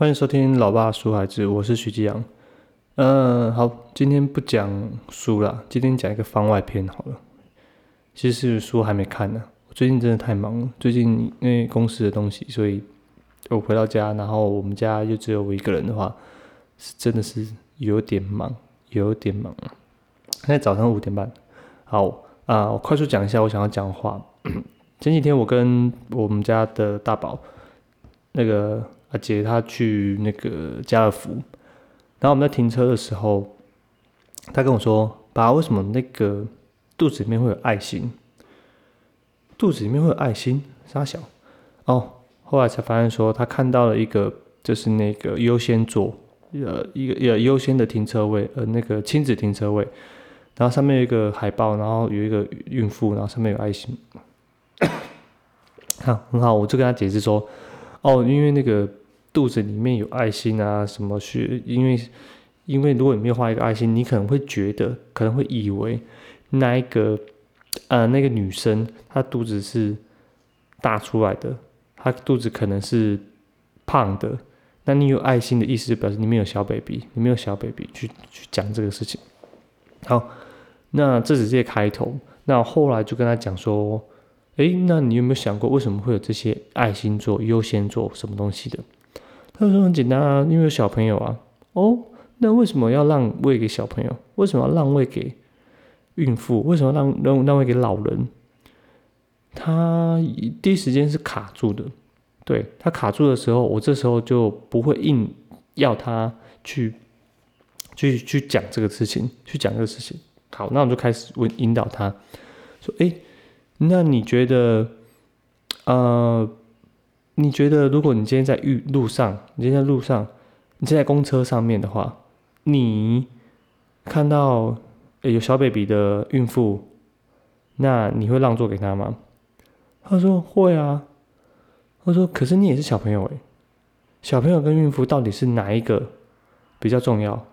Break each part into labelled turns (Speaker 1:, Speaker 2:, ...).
Speaker 1: 欢迎收听《老爸书孩子》，我是徐继阳。嗯，好，今天不讲书了，今天讲一个番外篇好了。其实是书还没看呢，我最近真的太忙了。最近因为公司的东西，所以我回到家，然后我们家又只有我一个人的话，是真的是有点忙，有点忙。现在早上五点半，好啊，我快速讲一下我想要讲的话。前几天我跟我们家的大宝，那个。阿姐她去那个家乐福，然后我们在停车的时候，她跟我说：“爸，为什么那个肚子里面会有爱心？肚子里面会有爱心？傻小。”哦，后来才发现说，他看到了一个，就是那个优先座，呃，一个呃优先的停车位，呃，那个亲子停车位，然后上面有一个海报，然后有一个孕妇，然后上面有爱心。好，很好，我就跟他解释说：“哦，因为那个。”肚子里面有爱心啊，什么是？因为，因为如果你没有画一个爱心，你可能会觉得，可能会以为那一个，呃，那个女生她肚子是大出来的，她肚子可能是胖的。那你有爱心的意思，就表示你没有小 baby，你没有小 baby 去去讲这个事情。好，那这只是开头。那后来就跟他讲说，诶，那你有没有想过，为什么会有这些爱心做优先做什么东西的？他说很简单啊，因为有小朋友啊。哦，那为什么要让位给小朋友？为什么要让位给孕妇？为什么让让让位给老人？他第一时间是卡住的。对他卡住的时候，我这时候就不会硬要他去去去讲这个事情，去讲这个事情。好，那我就开始问引导他说：“哎，那你觉得，呃？”你觉得，如果你今天在路路上，你今天在路上，你在公车上面的话，你看到有小 baby 的孕妇，那你会让座给他吗？他说会啊。他说，可是你也是小朋友诶，小朋友跟孕妇到底是哪一个比较重要？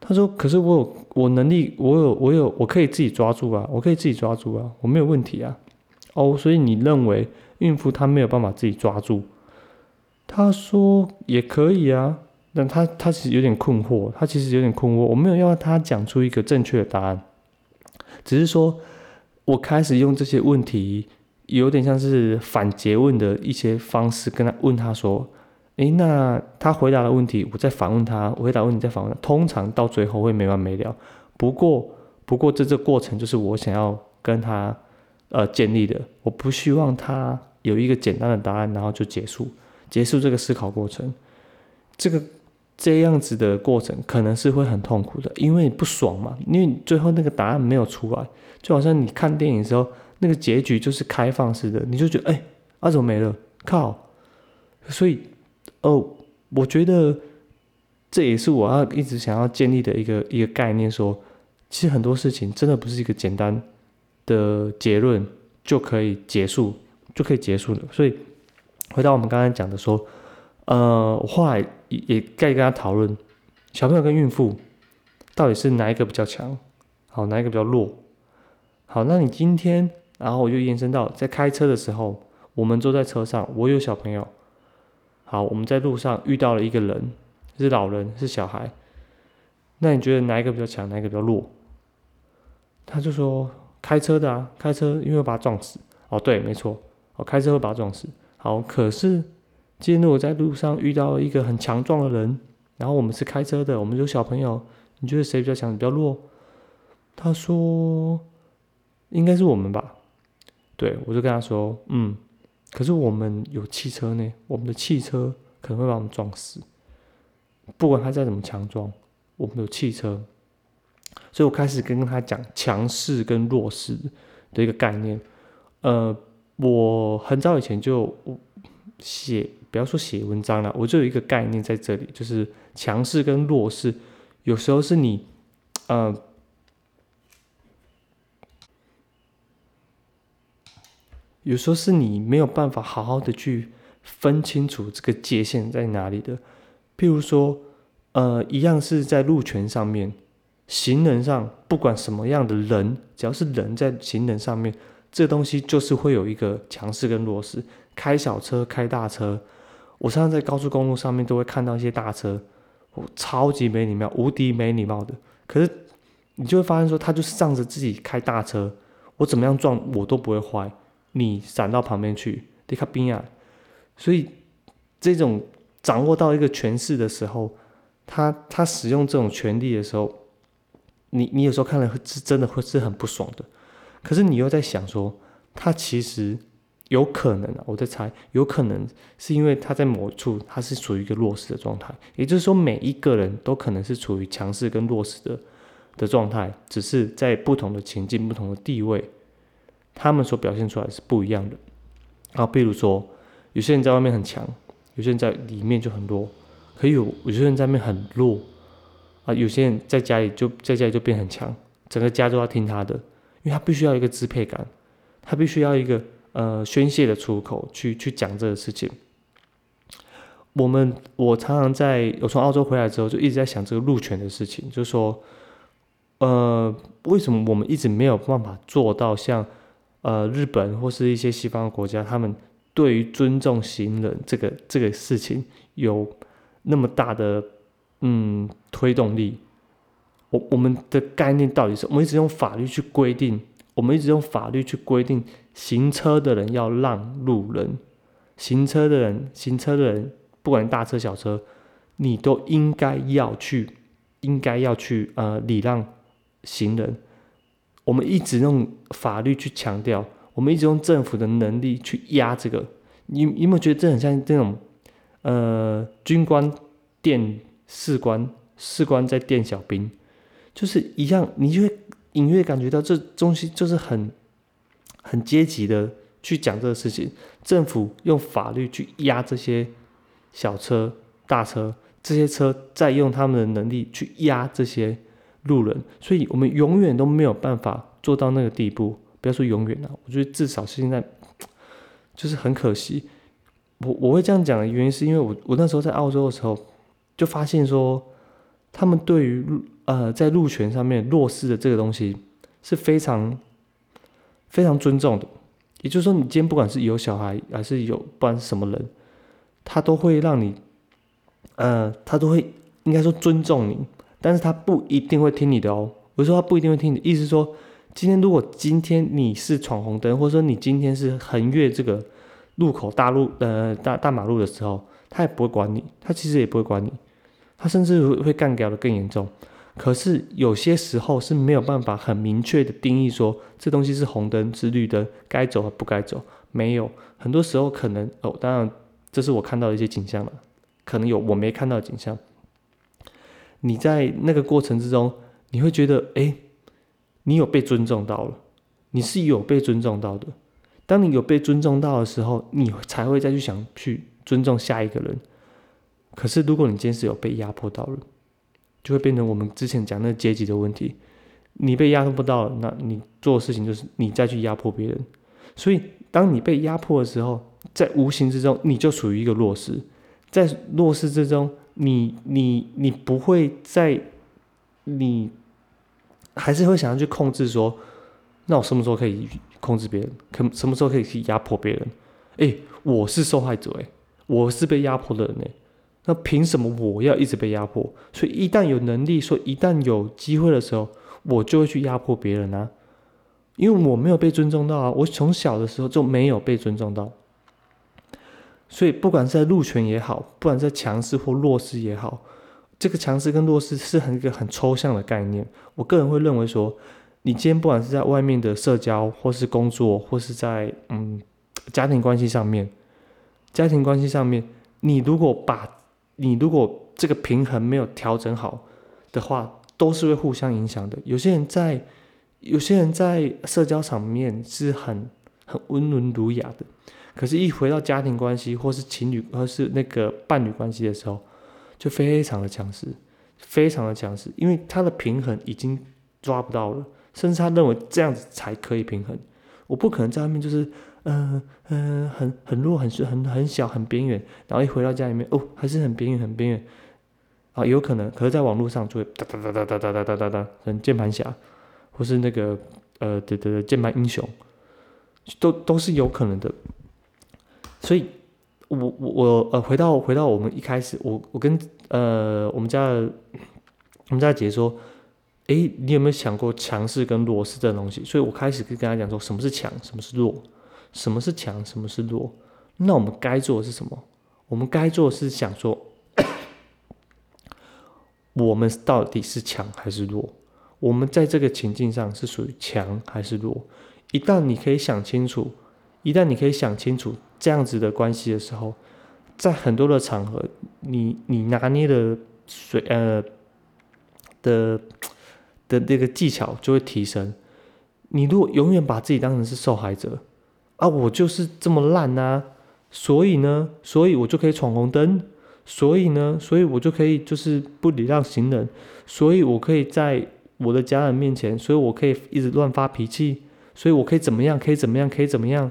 Speaker 1: 他说，可是我有我能力，我有我有我可以自己抓住啊，我可以自己抓住啊，我没有问题啊。哦，所以你认为？孕妇她没有办法自己抓住，她说也可以啊，但她她其实有点困惑，她其实有点困惑。我没有要她讲出一个正确的答案，只是说我开始用这些问题，有点像是反诘问的一些方式，跟他问他说：“诶，那他回答的问题，我再反问他，我回答问题再反问。通常到最后会没完没了。不过，不过这这过程就是我想要跟他呃建立的，我不希望他。”有一个简单的答案，然后就结束，结束这个思考过程。这个这样子的过程可能是会很痛苦的，因为不爽嘛，因为最后那个答案没有出来，就好像你看电影的时候，那个结局就是开放式的，你就觉得哎，啊怎么没了？靠！所以哦，我觉得这也是我要一直想要建立的一个一个概念，说其实很多事情真的不是一个简单的结论就可以结束。就可以结束了。所以回到我们刚才讲的说，呃，我后来也也该跟他讨论，小朋友跟孕妇到底是哪一个比较强，好，哪一个比较弱？好，那你今天，然后我就延伸到在开车的时候，我们坐在车上，我有小朋友，好，我们在路上遇到了一个人，是老人，是小孩，那你觉得哪一个比较强，哪一个比较弱？他就说开车的啊，开车因为把他撞死。哦，对，没错。哦开车会把他撞死。好，可是今天如果在路上遇到一个很强壮的人，然后我们是开车的，我们有小朋友，你觉得谁比较强，比较弱？他说应该是我们吧。对，我就跟他说，嗯，可是我们有汽车呢，我们的汽车可能会把我们撞死。不管他再怎么强壮，我们有汽车。所以我开始跟他讲强势跟弱势的一个概念，呃。我很早以前就写，不要说写文章了，我就有一个概念在这里，就是强势跟弱势，有时候是你，呃，有时候是你没有办法好好的去分清楚这个界限在哪里的。譬如说，呃，一样是在路权上面，行人上，不管什么样的人，只要是人在行人上面。这东西就是会有一个强势跟弱势，开小车开大车，我常常在高速公路上面都会看到一些大车，我超级没礼貌，无敌没礼貌的。可是你就会发现说，他就是仗着自己开大车，我怎么样撞我都不会坏，你闪到旁边去，你看边啊。所以这种掌握到一个权势的时候，他他使用这种权力的时候，你你有时候看了是真的会是很不爽的。可是你又在想说，他其实。有可能啊，我在猜，有可能是因为他在某处他是处于一个弱势的状态，也就是说每一个人都可能是处于强势跟弱势的的状态，只是在不同的情境、不同的地位，他们所表现出来是不一样的。啊，比如说有些人在外面很强，有些人在里面就很弱，可以有有些人在外面很弱啊，有些人在家里就在家里就变很强，整个家都要听他的，因为他必须要一个支配感，他必须要一个。呃，宣泄的出口，去去讲这个事情。我们我常常在我从澳洲回来之后，就一直在想这个路权的事情，就是说，呃，为什么我们一直没有办法做到像呃日本或是一些西方国家，他们对于尊重行人这个这个事情有那么大的嗯推动力？我我们的概念到底是我们一直用法律去规定，我们一直用法律去规定。行车的人要让路人，行车的人，行车的人，不管大车小车，你都应该要去，应该要去呃礼让行人。我们一直用法律去强调，我们一直用政府的能力去压这个。你你有没有觉得这很像这种呃军官电士官，士官在电小兵，就是一样，你就会隐约感觉到这东西就是很。很阶级的去讲这个事情，政府用法律去压这些小车、大车，这些车再用他们的能力去压这些路人，所以我们永远都没有办法做到那个地步。不要说永远了，我觉得至少是现在，就是很可惜。我我会这样讲的原因，是因为我我那时候在澳洲的时候，就发现说，他们对于呃在路权上面弱势的这个东西是非常。非常尊重的，也就是说，你今天不管是有小孩还是有不管是什么人，他都会让你，呃，他都会应该说尊重你，但是他不一定会听你的哦。我说他不一定会听你，意思说，今天如果今天你是闯红灯，或者说你今天是横越这个路口大路呃大大马路的时候，他也不会管你，他其实也不会管你，他甚至会会干掉的更严重。可是有些时候是没有办法很明确的定义说这东西是红灯是绿灯，该走和不该走。没有，很多时候可能哦，当然这是我看到的一些景象了，可能有我没看到的景象。你在那个过程之中，你会觉得哎，你有被尊重到了，你是有被尊重到的。当你有被尊重到的时候，你才会再去想去尊重下一个人。可是如果你今天是有被压迫到了。就会变成我们之前讲那个阶级的问题，你被压迫不到，那你做的事情就是你再去压迫别人。所以，当你被压迫的时候，在无形之中你就属于一个弱势，在弱势之中，你你你不会在，你还是会想要去控制说，那我什么时候可以控制别人？可什么时候可以去压迫别人？哎，我是受害者，哎，我是被压迫的人，哎。那凭什么我要一直被压迫？所以一旦有能力，说一旦有机会的时候，我就会去压迫别人啊！因为我没有被尊重到啊！我从小的时候就没有被尊重到，所以不管是在路权也好，不管在强势或弱势也好，这个强势跟弱势是很一个很抽象的概念。我个人会认为说，你今天不管是在外面的社交，或是工作，或是在嗯家庭关系上面，家庭关系上面，你如果把你如果这个平衡没有调整好的话，都是会互相影响的。有些人在，有些人在社交场面是很很温文儒雅的，可是，一回到家庭关系或是情侣或是那个伴侣关系的时候，就非常的强势，非常的强势，因为他的平衡已经抓不到了，甚至他认为这样子才可以平衡。我不可能在外面就是。嗯嗯，很很弱，很是很很小，很边缘。然后一回到家里面，哦，还是很边缘，很边缘。啊，有可能，可是在网络上就会哒哒哒哒哒哒哒哒哒哒，很键盘侠，或是那个呃对对对键盘英雄，都都是有可能的。所以我我我呃，回到回到我们一开始，我我跟呃我们家的我们家姐姐说，诶，你有没有想过强势跟弱势这东西？所以我开始跟跟他讲说，什么是强，什么是弱，什么是强，什么是弱。那我们该做的是什么？我们该做是想说，我们到底是强还是弱？我们在这个情境上是属于强还是弱？一旦你可以想清楚，一旦你可以想清楚这样子的关系的时候，在很多的场合，你你拿捏的水呃的的那个技巧就会提升。你如果永远把自己当成是受害者啊，我就是这么烂呐，所以呢，所以我就可以闯红灯，所以呢，所以我就可以就是不礼让行人，所以我可以在我的家人面前，所以我可以一直乱发脾气。所以我可以怎么样？可以怎么样？可以怎么样？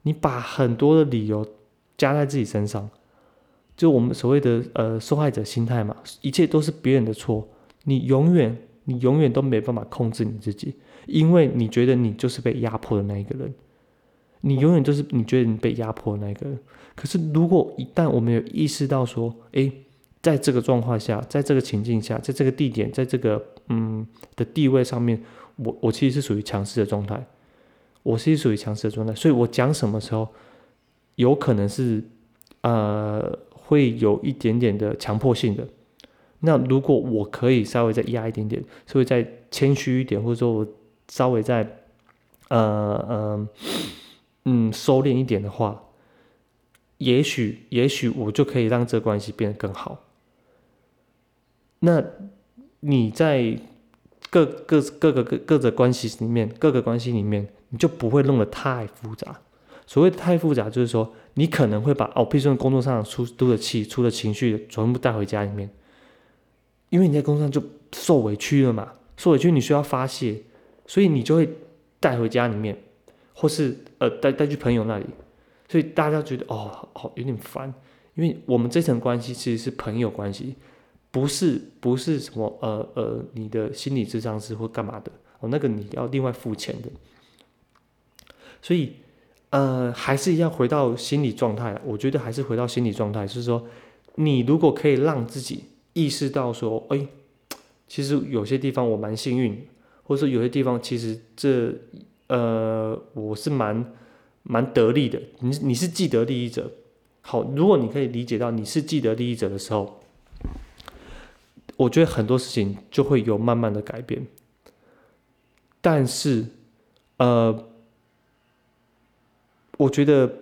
Speaker 1: 你把很多的理由加在自己身上，就我们所谓的呃受害者心态嘛，一切都是别人的错，你永远你永远都没办法控制你自己，因为你觉得你就是被压迫的那一个人，你永远都是你觉得你被压迫那个。可是如果一旦我们有意识到说，诶，在这个状况下，在这个情境下，在这个地点，在这个嗯的地位上面，我我其实是属于强势的状态。我是属于强势的状态，所以我讲什么时候有可能是呃会有一点点的强迫性的。那如果我可以稍微再压一点点，稍微再谦虚一点，或者说我稍微再呃呃嗯收敛一点的话，也许也许我就可以让这关系变得更好。那你在各各各个各各个关系里面，各个关系里面。你就不会弄得太复杂。所谓太复杂，就是说你可能会把哦，比如说工作上出出的气、出的情绪，全部带回家里面。因为你在工作上就受委屈了嘛，受委屈你需要发泄，所以你就会带回家里面，或是呃带带去朋友那里。所以大家觉得哦，好有点烦，因为我们这层关系其实是朋友关系，不是不是什么呃呃你的心理智商是或干嘛的哦，那个你要另外付钱的。所以，呃，还是要回到心理状态。我觉得还是回到心理状态，就是说，你如果可以让自己意识到说，哎，其实有些地方我蛮幸运，或者说有些地方其实这，呃，我是蛮蛮得利的。你你是既得利益者，好，如果你可以理解到你是既得利益者的时候，我觉得很多事情就会有慢慢的改变。但是，呃。我觉得，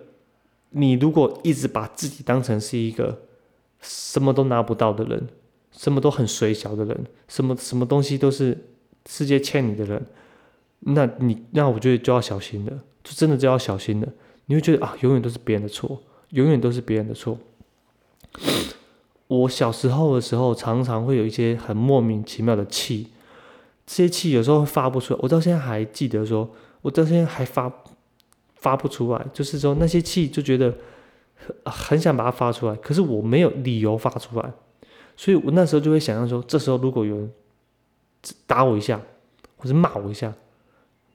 Speaker 1: 你如果一直把自己当成是一个什么都拿不到的人，什么都很水小的人，什么什么东西都是世界欠你的人，那你那我觉得就要小心了，就真的就要小心了。你会觉得啊，永远都是别人的错，永远都是别人的错。我小时候的时候，常常会有一些很莫名其妙的气，这些气有时候会发不出来。我到现在还记得，说我到现在还发。发不出来，就是说那些气就觉得很很想把它发出来，可是我没有理由发出来，所以我那时候就会想象说，这时候如果有人打我一下，或者骂我一下，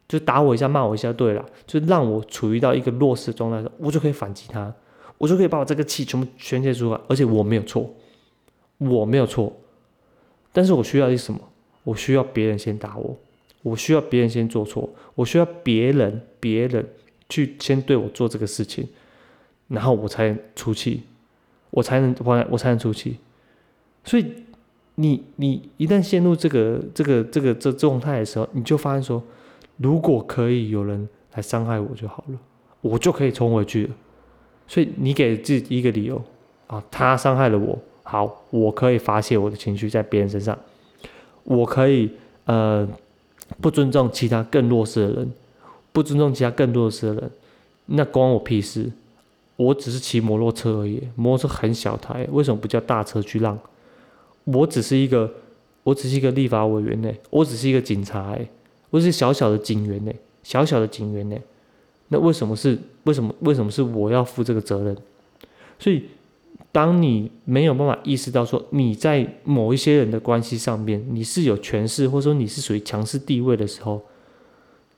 Speaker 1: 就打我一下，骂我一下，对了，就让我处于到一个弱势的状态，我就可以反击他，我就可以把我这个气全部宣泄出来，而且我没有错，我没有错，但是我需要是什么？我需要别人先打我，我需要别人先做错，我需要别人，别人。去先对我做这个事情，然后我才出气，我才能我我才能出气。所以你你一旦陷入这个这个这个这状态的时候，你就发现说，如果可以有人来伤害我就好了，我就可以冲回去了。所以你给自己一个理由啊，他伤害了我，好，我可以发泄我的情绪在别人身上，我可以呃不尊重其他更弱势的人。不尊重其他更弱势的人，那关我屁事！我只是骑摩托车而已，摩托车很小台，为什么不叫大车去让？我只是一个，我只是一个立法委员呢，我只是一个警察，我是小小的警员呢，小小的警员呢，那为什么是为什么为什么是我要负这个责任？所以，当你没有办法意识到说你在某一些人的关系上面你是有权势，或者说你是属于强势地位的时候，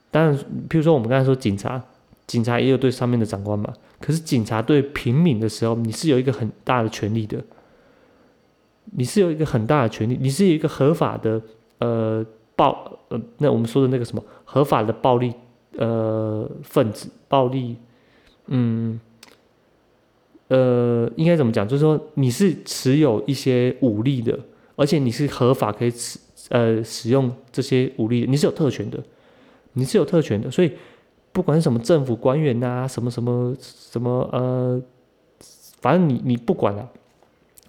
Speaker 1: 当然，譬如说我们刚才说警察，警察也有对上面的长官嘛。可是警察对平民的时候，你是有一个很大的权利的，你是有一个很大的权利，你是有一个合法的呃暴呃，那我们说的那个什么合法的暴力呃分子暴力，嗯。呃，应该怎么讲？就是说你是持有一些武力的，而且你是合法可以使呃使用这些武力，你是有特权的，你是有特权的。所以不管是什么政府官员呐，什么什么什么呃，反正你你不管了，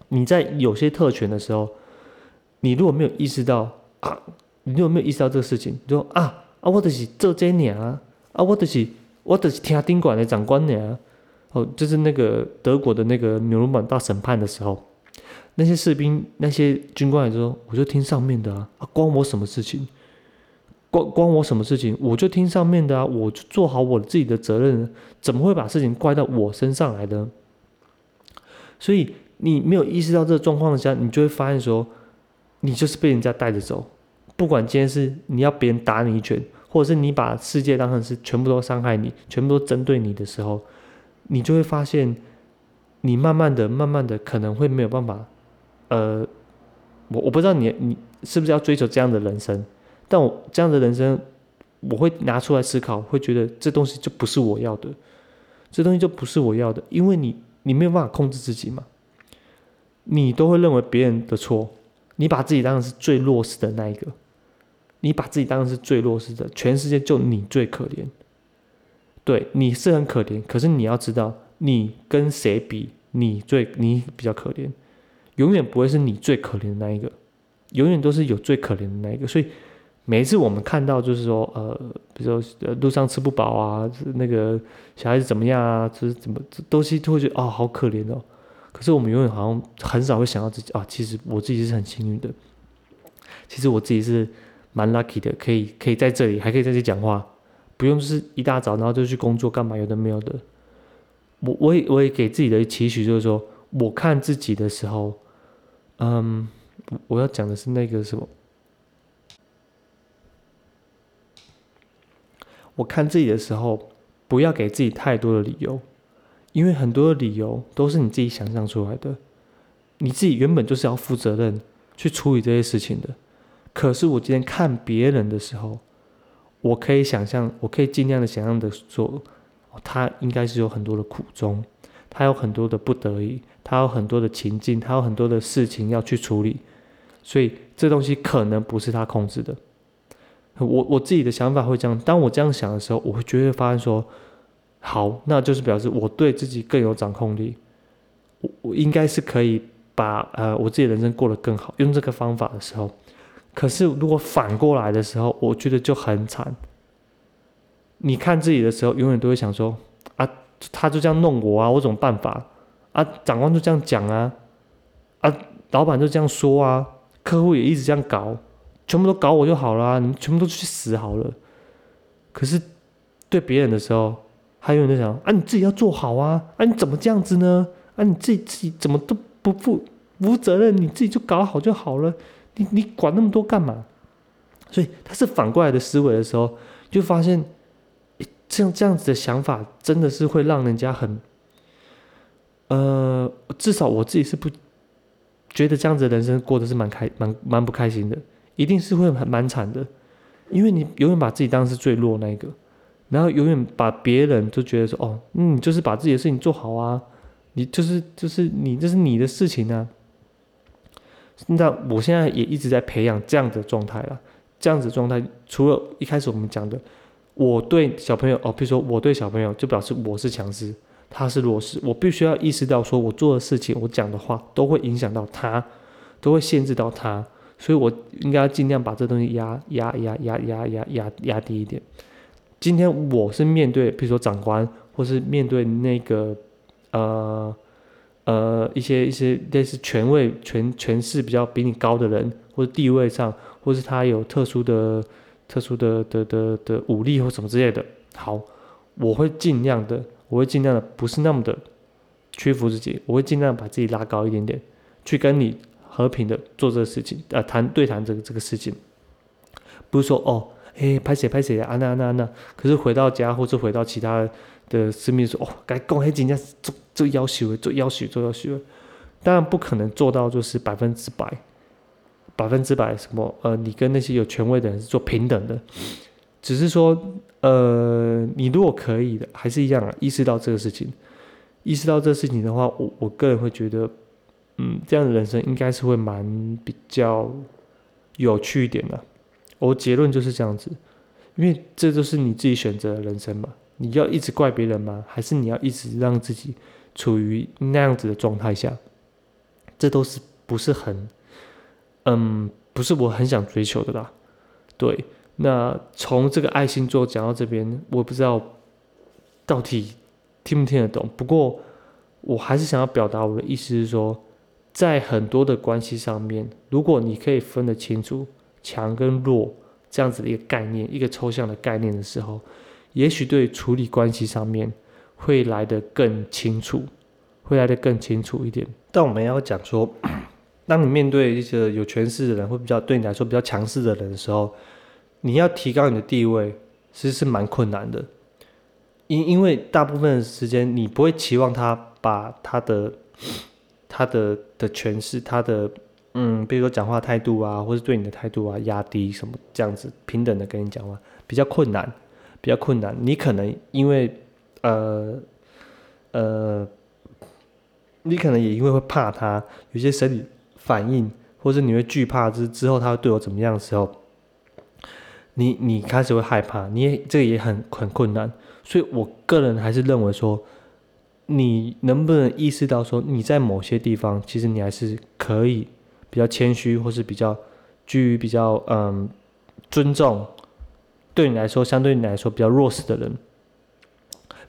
Speaker 1: 你在有些特权的时候，你如果没有意识到啊，你有没有意识到这个事情，就说啊啊，我就是做这年啊，啊，我就是我就是听宾馆的长官呢。哦，就是那个德国的那个纽伦堡大审判的时候，那些士兵、那些军官也说：“我就听上面的啊，关我什么事情？关关我什么事情？我就听上面的啊，我就做好我自己的责任，怎么会把事情怪到我身上来呢？”所以你没有意识到这个状况的时候，你就会发现说，你就是被人家带着走。不管今天是你要别人打你一拳，或者是你把世界当成是全部都伤害你、全部都针对你的时候。你就会发现，你慢慢的、慢慢的可能会没有办法，呃，我我不知道你你是不是要追求这样的人生，但我这样的人生，我会拿出来思考，会觉得这东西就不是我要的，这东西就不是我要的，因为你你没有办法控制自己嘛，你都会认为别人的错，你把自己当成是最弱势的那一个，你把自己当成是最弱势的，全世界就你最可怜。对，你是很可怜，可是你要知道，你跟谁比，你最你比较可怜，永远不会是你最可怜的那一个，永远都是有最可怜的那一个。所以每一次我们看到，就是说，呃，比如说呃路上吃不饱啊，那个小孩子怎么样啊，就是怎么东西都会觉得哦好可怜哦。可是我们永远好像很少会想到自己啊，其实我自己是很幸运的，其实我自己是蛮 lucky 的，可以可以在这里还可以在这里讲话。不用是一大早，然后就去工作干嘛？有的没有的。我我也我也给自己的期许就是说，我看自己的时候，嗯，我要讲的是那个什么？我看自己的时候，不要给自己太多的理由，因为很多的理由都是你自己想象出来的。你自己原本就是要负责任去处理这些事情的，可是我今天看别人的时候。我可以想象，我可以尽量的想象的说，他应该是有很多的苦衷，他有很多的不得已，他有很多的情境，他有很多的事情要去处理，所以这东西可能不是他控制的。我我自己的想法会这样，当我这样想的时候，我会觉得发现说，好，那就是表示我对自己更有掌控力，我我应该是可以把呃我自己人生过得更好，用这个方法的时候。可是，如果反过来的时候，我觉得就很惨。你看自己的时候，永远都会想说：“啊，他就这样弄我啊，我怎么办法？啊，长官就这样讲啊，啊，老板就这样说啊，客户也一直这样搞，全部都搞我就好了，你们全部都去死好了。”可是对别人的时候，他永远在想：“啊，你自己要做好啊，啊，你怎么这样子呢？啊，你自己自己怎么都不负无责任，你自己就搞好就好了。”你你管那么多干嘛？所以他是反过来的思维的时候，就发现，这样这样子的想法真的是会让人家很，呃，至少我自己是不觉得这样子的人生过得是蛮开蛮蛮不开心的，一定是会很蛮惨的，因为你永远把自己当是最弱那一个，然后永远把别人都觉得说哦，嗯就是把自己的事情做好啊，你就是就是你这是你的事情啊。那我现在也一直在培养这样的状态了。这样子状态，除了一开始我们讲的，我对小朋友哦，比如说我对小朋友，就表示我是强势，他是弱势。我必须要意识到，说我做的事情，我讲的话，都会影响到他，都会限制到他，所以我应该要尽量把这东西压压压压压压压压低一点。今天我是面对，比如说长官，或是面对那个呃。呃，一些一些类似权位、权权势比较比你高的人，或者地位上，或是他有特殊的、特殊的的的的武力或什么之类的。好，我会尽量的，我会尽量的，不是那么的屈服自己，我会尽量把自己拉高一点点，去跟你和平的做这个事情，呃，谈对谈这个这个事情。不是说哦，哎，拍谁拍谁啊，那那那，可是回到家或者回到其他的私密说，哦，该公黑人家做做要求，做要求，做要求，当然不可能做到就是百分之百，百分之百什么，呃，你跟那些有权威的人是做平等的，只是说，呃，你如果可以的，还是一样啊，意识到这个事情，意识到这个事情的话，我我个人会觉得，嗯，这样的人生应该是会蛮比较有趣一点的。我结论就是这样子，因为这就是你自己选择的人生嘛。你要一直怪别人吗？还是你要一直让自己处于那样子的状态下？这都是不是很，嗯，不是我很想追求的啦。对，那从这个爱心座讲到这边，我不知道到底听不听得懂。不过我还是想要表达我的意思是说，在很多的关系上面，如果你可以分得清楚。强跟弱这样子的一个概念，一个抽象的概念的时候，也许对处理关系上面会来得更清楚，会来得更清楚一点。但我们要讲说，当你面对一些有权势的人，会比较对你来说比较强势的人的时候，你要提高你的地位，其实是蛮困难的。因因为大部分时间，你不会期望他把他的他的的权势，他的。嗯，比如说讲话态度啊，或是对你的态度啊，压低什么这样子，平等的跟你讲话，比较困难，比较困难。你可能因为呃呃，你可能也因为会怕他，有些生理反应，或者你会惧怕之之后他会对我怎么样的时候，你你开始会害怕，你也这个也很很困难。所以我个人还是认为说，你能不能意识到说你在某些地方，其实你还是可以。比较谦虚，或是比较居于比较嗯尊重，对你来说，相对你来说比较弱势的人，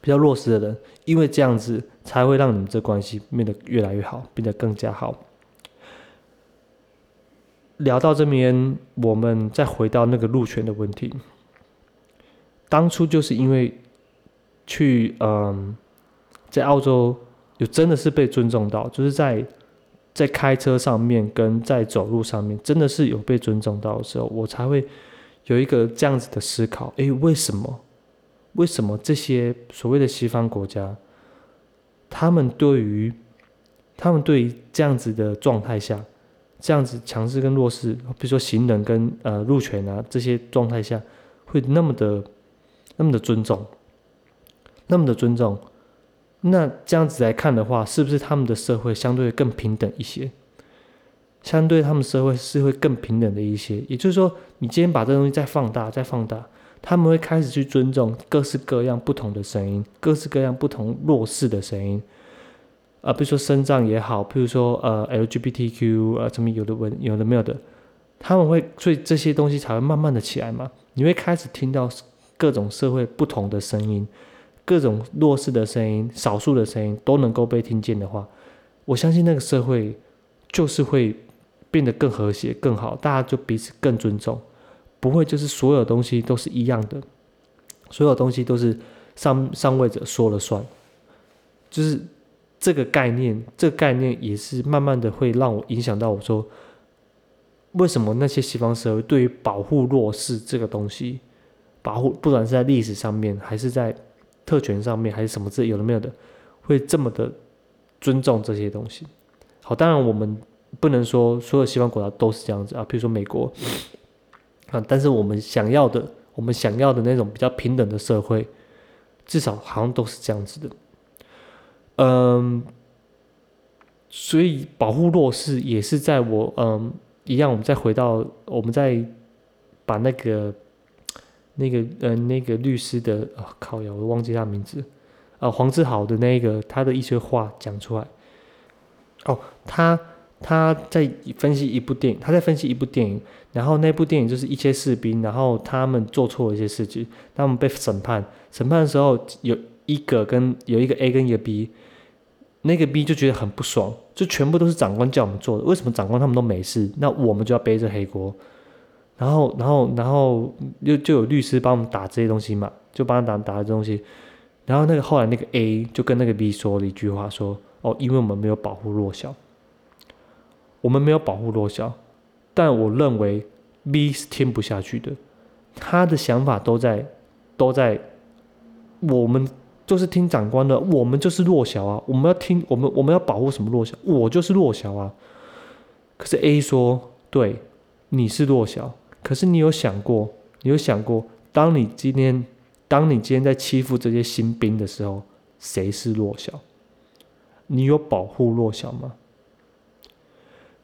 Speaker 1: 比较弱势的人，因为这样子才会让你们这关系变得越来越好，变得更加好。聊到这边，我们再回到那个路权的问题。当初就是因为去嗯，在澳洲有真的是被尊重到，就是在。在开车上面跟在走路上面，真的是有被尊重到的时候，我才会有一个这样子的思考：诶，为什么？为什么这些所谓的西方国家，他们对于他们对于这样子的状态下，这样子强势跟弱势，比如说行人跟呃路权啊这些状态下，会那么的那么的尊重，那么的尊重？那这样子来看的话，是不是他们的社会相对更平等一些？相对他们社会是会更平等的一些。也就是说，你今天把这东西再放大、再放大，他们会开始去尊重各式各样不同的声音，各式各样不同弱势的声音。啊，比如说生障也好，比如说呃 LGBTQ 啊，什么有的文有的没有的，他们会所以这些东西才会慢慢的起来嘛。你会开始听到各种社会不同的声音。各种弱势的声音、少数的声音都能够被听见的话，我相信那个社会就是会变得更和谐、更好，大家就彼此更尊重，不会就是所有东西都是一样的，所有东西都是上上位者说了算，就是这个概念，这个概念也是慢慢的会让我影响到我说，为什么那些西方社会对于保护弱势这个东西，保护不管是在历史上面还是在特权上面还是什么这有的没有的，会这么的尊重这些东西。好，当然我们不能说所有西方国家都是这样子啊，比如说美国啊，但是我们想要的，我们想要的那种比较平等的社会，至少好像都是这样子的。嗯，所以保护弱势也是在我嗯一样，我们再回到我们再把那个。那个呃，那个律师的啊，靠呀，我忘记他名字，啊，黄志豪的那个他的一些话讲出来。哦，他他在分析一部电影，他在分析一部电影，然后那部电影就是一些士兵，然后他们做错了一些事情，他们被审判，审判的时候有一个跟有一个 A 跟一个 B，那个 B 就觉得很不爽，就全部都是长官叫我们做的，为什么长官他们都没事，那我们就要背着黑锅？然后，然后，然后又就有律师帮我们打这些东西嘛，就帮他打打这东西。然后那个后来那个 A 就跟那个 B 说了一句话，说：“哦，因为我们没有保护弱小，我们没有保护弱小。”但我认为 B 是听不下去的，他的想法都在都在我们就是听长官的，我们就是弱小啊，我们要听我们我们要保护什么弱小？我就是弱小啊。可是 A 说，对，你是弱小，可是你有想过，你有想过，当你今天当你今天在欺负这些新兵的时候，谁是弱小？你有保护弱小吗？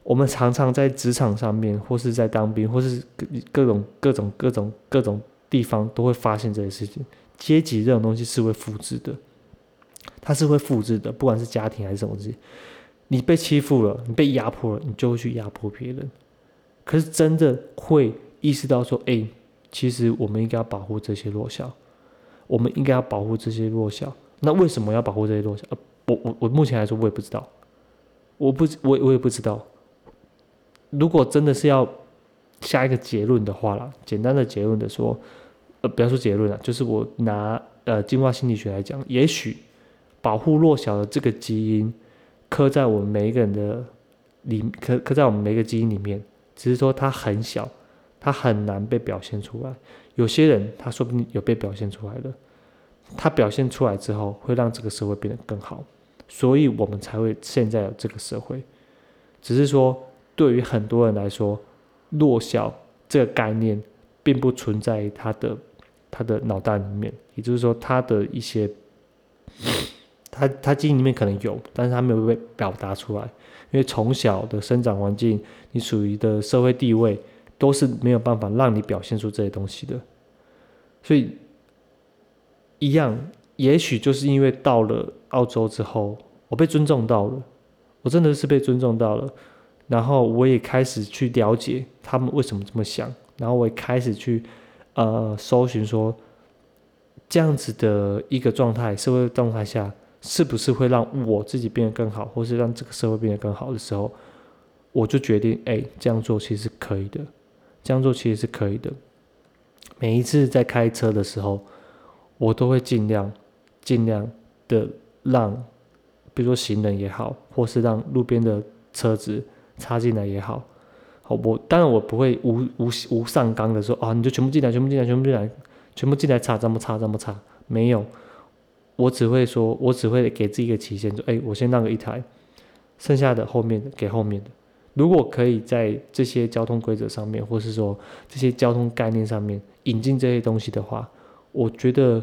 Speaker 1: 我们常常在职场上面，或是在当兵，或是各各种各种各种各种地方，都会发现这些事情。阶级这种东西是会复制的，它是会复制的，不管是家庭还是什么东西。你被欺负了，你被压迫了，你就会去压迫别人。可是真的会意识到说，哎，其实我们应该要保护这些弱小，我们应该要保护这些弱小。那为什么要保护这些弱小？呃，我我我目前来说，我也不知道，我不我我也不知道。如果真的是要下一个结论的话啦，简单的结论的说，呃，不要说结论了，就是我拿呃进化心理学来讲，也许保护弱小的这个基因刻在我们每一个人的里，刻刻在我们每一个基因里面，只是说它很小，它很难被表现出来。有些人他说不定有被表现出来的，他表现出来之后会让这个社会变得更好，所以我们才会现在有这个社会，只是说。对于很多人来说，弱小这个概念并不存在于他的他的脑袋里面，也就是说，他的一些他他基因里面可能有，但是他没有被表达出来，因为从小的生长环境，你属于的社会地位都是没有办法让你表现出这些东西的，所以一样，也许就是因为到了澳洲之后，我被尊重到了，我真的是被尊重到了。然后我也开始去了解他们为什么这么想，然后我也开始去，呃，搜寻说，这样子的一个状态，社会状态下，是不是会让我自己变得更好，或是让这个社会变得更好的时候，我就决定，哎，这样做其实是可以的，这样做其实是可以的。每一次在开车的时候，我都会尽量，尽量的让，比如说行人也好，或是让路边的车子。插进来也好，好我当然我不会无无无上纲的说啊，你就全部进来，全部进来，全部进来，全部进来插，这么插，这么插，没有，我只会说，我只会给自己一个期限，说，哎，我先让个一台，剩下的后面的给后面的。如果可以在这些交通规则上面，或是说这些交通概念上面引进这些东西的话，我觉得，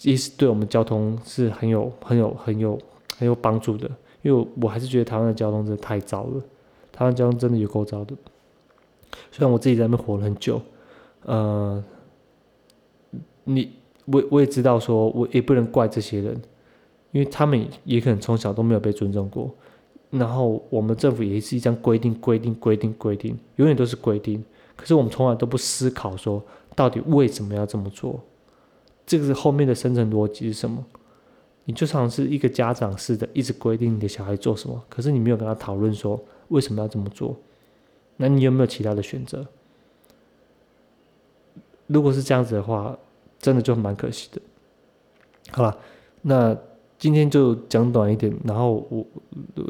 Speaker 1: 也是对我们交通是很有很有很有很有帮助的。因为我还是觉得台湾的交通真的太糟了，台湾交通真的有够糟的。虽然我自己在那边活了很久，呃，你我我也知道，说我也不能怪这些人，因为他们也可能从小都没有被尊重过。然后我们政府也是一样规定、规定、规定、规定，永远都是规定。可是我们从来都不思考说，到底为什么要这么做？这个是后面的深层逻辑是什么？你就像是一个家长似的，一直规定你的小孩做什么，可是你没有跟他讨论说为什么要这么做。那你有没有其他的选择？如果是这样子的话，真的就蛮可惜的。好了，那今天就讲短一点，然后我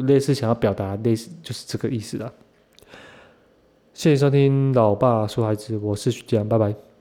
Speaker 1: 类似想要表达类似就是这个意思啦。谢谢收听老爸说孩子，我是徐江，拜拜。